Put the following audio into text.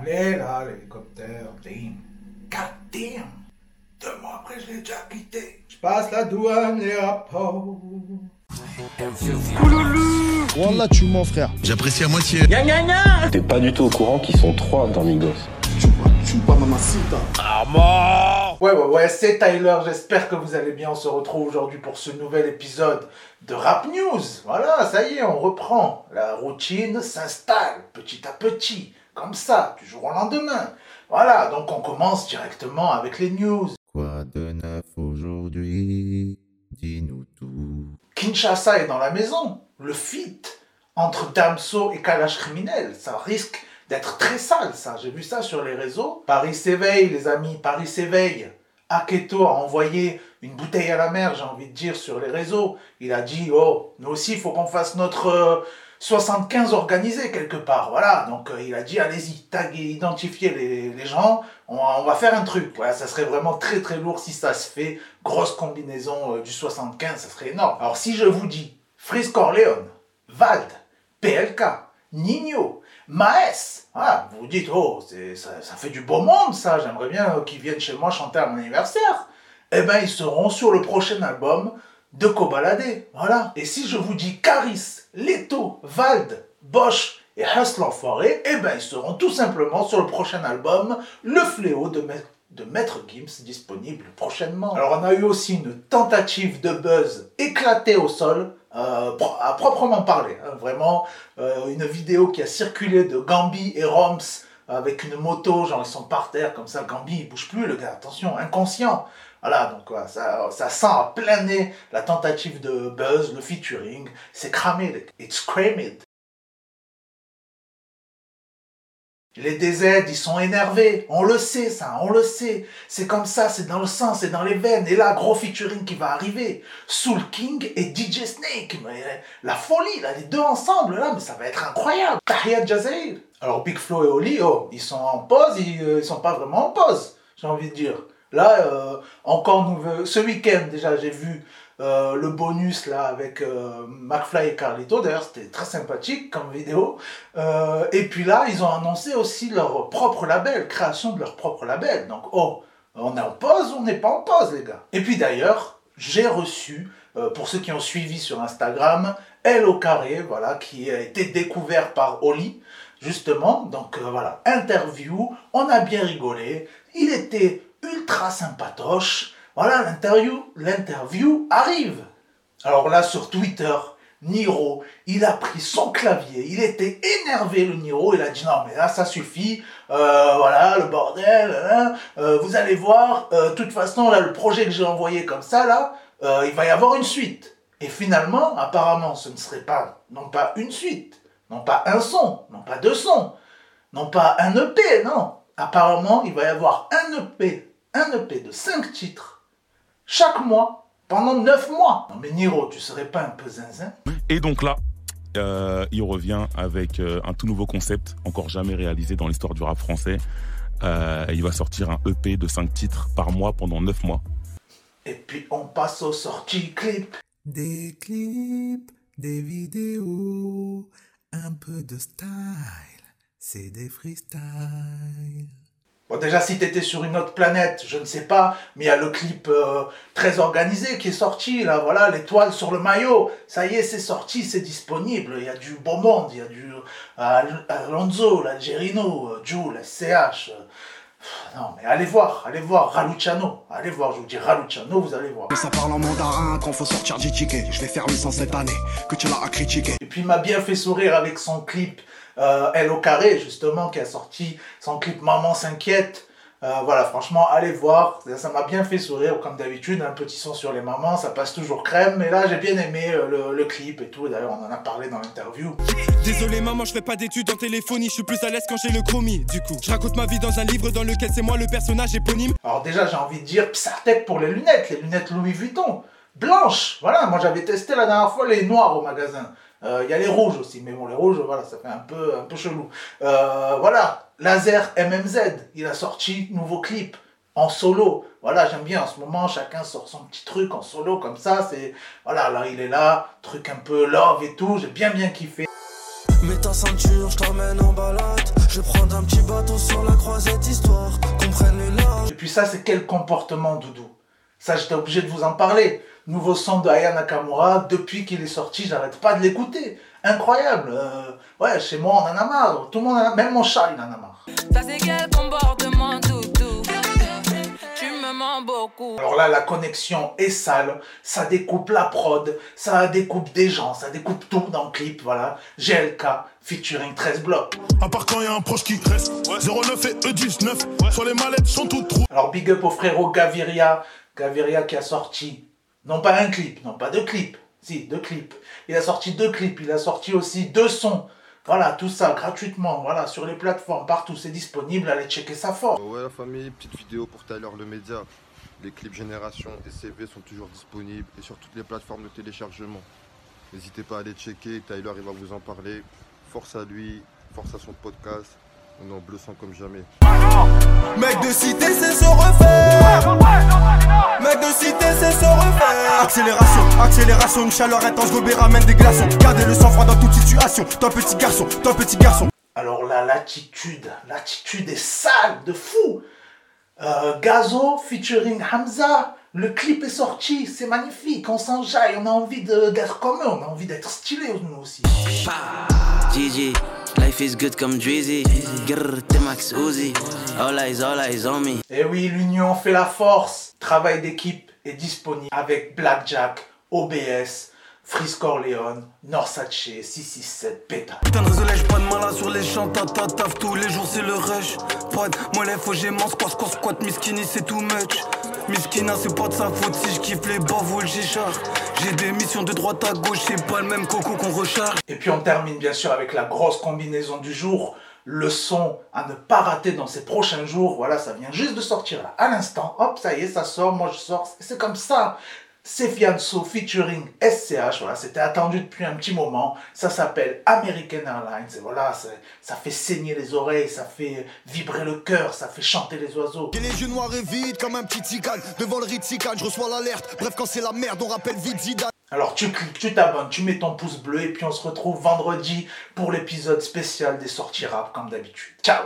Allez là, l'hélicoptère, damn. God damn. Deux mois après, je l'ai déjà quitté. Je passe la douane, les rapports. Wallah, tu mens, frère. J'apprécie à moitié. T'es pas du tout au courant qu'ils sont trois dans Migos. Chupa, chupa, mamacita. Ouais, ouais, ouais, c'est Tyler. J'espère que vous allez bien. On se retrouve aujourd'hui pour ce nouvel épisode de Rap News. Voilà, ça y est, on reprend. La routine s'installe petit à petit. Comme ça, du jour au lendemain. Voilà, donc on commence directement avec les news. Quoi de neuf aujourd'hui? Dis-nous tout. Kinshasa est dans la maison. Le feat entre Damso et Kalash Criminel, ça risque d'être très sale, ça. J'ai vu ça sur les réseaux. Paris s'éveille, les amis, Paris s'éveille. Aketo a envoyé une bouteille à la mer, j'ai envie de dire, sur les réseaux. Il a dit, oh, nous aussi, il faut qu'on fasse notre euh, 75 organisé quelque part. Voilà, donc euh, il a dit, allez-y, tag et identifiez les, gens, on va, faire un truc. Ça serait vraiment très très lourd si ça se fait. Grosse combinaison euh, du 75, ça serait énorme. Alors si je vous dis Freeze Corleone, Vald, PLK, Nino, Maes, vous dites, oh, ça fait du beau monde ça, j'aimerais bien euh, qu'ils viennent chez moi chanter à mon anniversaire. Eh ben, ils seront sur le prochain album de Kobalade. Voilà. Et si je vous dis Caris, Leto, Vald, Bosch et Hustle Enfoiré, eh ben, ils seront tout simplement sur le prochain album Le Fléau de, Ma- de Maître Gims, disponible prochainement. Alors, on a eu aussi une tentative de buzz éclatée au sol. euh, à proprement parler, hein, vraiment euh, une vidéo qui a circulé de Gambi et Roms avec une moto, genre ils sont par terre comme ça, Gambi il bouge plus le gars, attention, inconscient. Voilà, donc ça, ça sent à plein nez la tentative de buzz, le featuring, c'est cramé, it's crammed. Les DZ, ils sont énervés, on le sait ça, on le sait. C'est comme ça, c'est dans le sang, c'est dans les veines. Et là, gros featuring qui va arriver. Soul King et DJ Snake. Mais la folie, là, les deux ensemble, là, mais ça va être incroyable. Tahia Jazair. Alors, Big Flo et Oli, oh, ils sont en pause, ils, euh, ils sont pas vraiment en pause, j'ai envie de dire. Là, euh, encore nouveau. Ce week-end, déjà, j'ai vu euh, le bonus là avec euh, McFly et Carlito. D'ailleurs, c'était très sympathique comme vidéo. Et puis là, ils ont annoncé aussi leur propre label, création de leur propre label. Donc, oh, on est en pause ou on n'est pas en pause, les gars? Et puis d'ailleurs, j'ai reçu, pour ceux qui ont suivi sur Instagram, L au carré, voilà, qui a été découvert par Oli, justement. Donc voilà, interview, on a bien rigolé. Il était ultra sympatoche. Voilà, l'interview, l'interview arrive. Alors là, sur Twitter, Niro, il a pris son clavier, il était énervé, le Niro, il a dit non, mais là, ça suffit, euh, voilà, le bordel, hein, euh, vous allez voir, euh, de toute façon, là, le projet que j'ai envoyé comme ça, là, il va y avoir une suite. Et finalement, apparemment, ce ne serait pas, non pas une suite, non pas un son, non pas deux sons, non pas un EP, non. Apparemment, il va y avoir un EP, un EP de cinq titres, chaque mois, pendant neuf mois. Non mais Niro, tu serais pas un peu zinzin? Et donc là, euh, il revient avec euh, un tout nouveau concept, encore jamais réalisé dans l'histoire du rap français. Euh, il va sortir un EP de 5 titres par mois pendant 9 mois. Et puis on passe aux sorties clips. Des clips, des vidéos, un peu de style, c'est des freestyles. Bon déjà si t'étais sur une autre planète, je ne sais pas, mais il y a le clip euh, très organisé qui est sorti, là voilà, l'étoile sur le maillot, ça y est, c'est sorti, c'est disponible, il y a du beau monde, il y a du euh, Al- Alonso, l'Algerino, euh, Jules, SCH. euh, non mais allez voir, allez voir Raluciano, allez voir, je vous dis Raluciano, vous allez voir. Ça parle en mandarin quand faut sortir du ticket. Je vais faire 800 cette année, que tu l'as à critiquer. Et puis il m'a bien fait sourire avec son clip euh, Elle au carré, justement, qui a sorti son clip Maman s'inquiète. Euh, voilà, franchement, allez voir. Ça- m'a bien fait sourire, comme d'habitude. Un petit son sur les mamans, ça passe toujours crème. Mais là, j'ai bien aimé euh, le, le clip et tout. D'ailleurs, on en a parlé dans l'interview. Désolé maman, je fais pas d'études en téléphonie, je suis plus à l'aise quand j'ai le chromie. Du coup, je raconte ma vie dans un livre dans lequel c'est moi le personnage éponyme. Alors déjà, j'ai envie de dire Psartec pour les lunettes, les lunettes Louis Vuitton. Blanches, voilà, moi j'avais testé la dernière fois les noirs au magasin. Euh, Il y a les rouges aussi, mais bon, les rouges, voilà, ça fait un peu, un peu chelou. Euh, voilà, Laser MMZ, il a sorti nouveau clip en solo. Voilà, j'aime bien en ce moment, chacun sort son petit truc en solo comme ça. C'est voilà, là il est là, truc un peu love et tout. J'ai bien bien kiffé. Mets ta ceinture, je t'emmène en balade. Je prendre un petit bateau sur la croisette histoire qu'on prenne. Et puis ça, c'est quel comportement, Doudou? Ça, j'étais obligé de vous en parler. Nouveau son de Aya Nakamura, depuis qu'il est sorti, j'arrête pas de l'écouter. Incroyable. Euh, ouais, chez moi, on en a marre. Tout le monde en a... Même mon chat, il en a marre. Ça c'est quel comportement doudou? Tu me mens beaucoup Alors là, la connexion est sale, ça découpe la prod, ça découpe des gens, ça découpe tout dans le clip, voilà. GLK featuring 13 blocs. À part quand y a un proche qui reste, 09 et E19, sur les mallettes sont toutes trous. Alors big up au frérot Gaviria, Gaviria qui a sorti, non pas un clip, non pas deux clips, si, deux clips. Il a sorti deux clips, il a sorti aussi deux sons. Voilà, tout ça gratuitement, voilà, sur les plateformes, partout, c'est disponible, allez checker ça fort. Ouais la famille, petite vidéo pour Tyler le média. Les clips Génération et CV sont toujours disponibles et sur toutes les plateformes de téléchargement. N'hésitez pas à aller checker, Tyler il va vous en parler. Force à lui, force à son podcast. On est en bleu sang comme jamais. Mec de cité, c'est se refaire. Mec de cité, se refaire. Accélération, accélération, une chaleur intense, Gobert ramène des glaçons. Gardez le sang-froid dans toute situation. Toi, petit garçon, toi, petit garçon. Alors là, l'attitude, l'attitude est sale, de fou. Euh, Gazo featuring Hamza, le clip est sorti, c'est magnifique, on s'enjaille, on a envie d'être comme eux, on a envie d'être stylé nous aussi. GG, life is good comme Drizzy. Grrr, T-Max Uzi. All eyes, all eyes on me. Et oui, l'union fait la force. Travail d'équipe est disponible avec Blackjack, OBS, Freeze Corleone, Norsace, 667, Beta. Putain de réseau, lèche pas de malin sur les champs, ta ta taf, tous les jours c'est le rush. Pas de mollet, faut gémant, squat, squat, squat, miskini, c'est too much. Miskina, c'est pas de sa faute si je kiffe les bavos, le G-Char. J'ai des missions de droite à gauche, c'est pas le même coco qu'on recharge. Et puis on termine bien sûr avec la grosse combinaison du jour, le son à ne pas rater dans ces prochains jours. Voilà, ça vient juste de sortir là, à l'instant. Hop, ça y est, ça sort, moi je sors. C'est comme ça. C'est Fianso featuring SCH. Voilà, c'était attendu depuis un petit moment. Ça s'appelle American Airlines. Et voilà, ça fait saigner les oreilles, ça fait vibrer le cœur, ça fait chanter les oiseaux. J'ai les yeux noirs et vides comme un petit Devant le Ritzikan, je reçois l'alerte Bref quand c'est la merde on rappelle vite Alors tu cliques, tu t'abonnes, tu mets ton pouce bleu et puis on se retrouve vendredi pour l'épisode spécial des sorties rap comme d'habitude. Ciao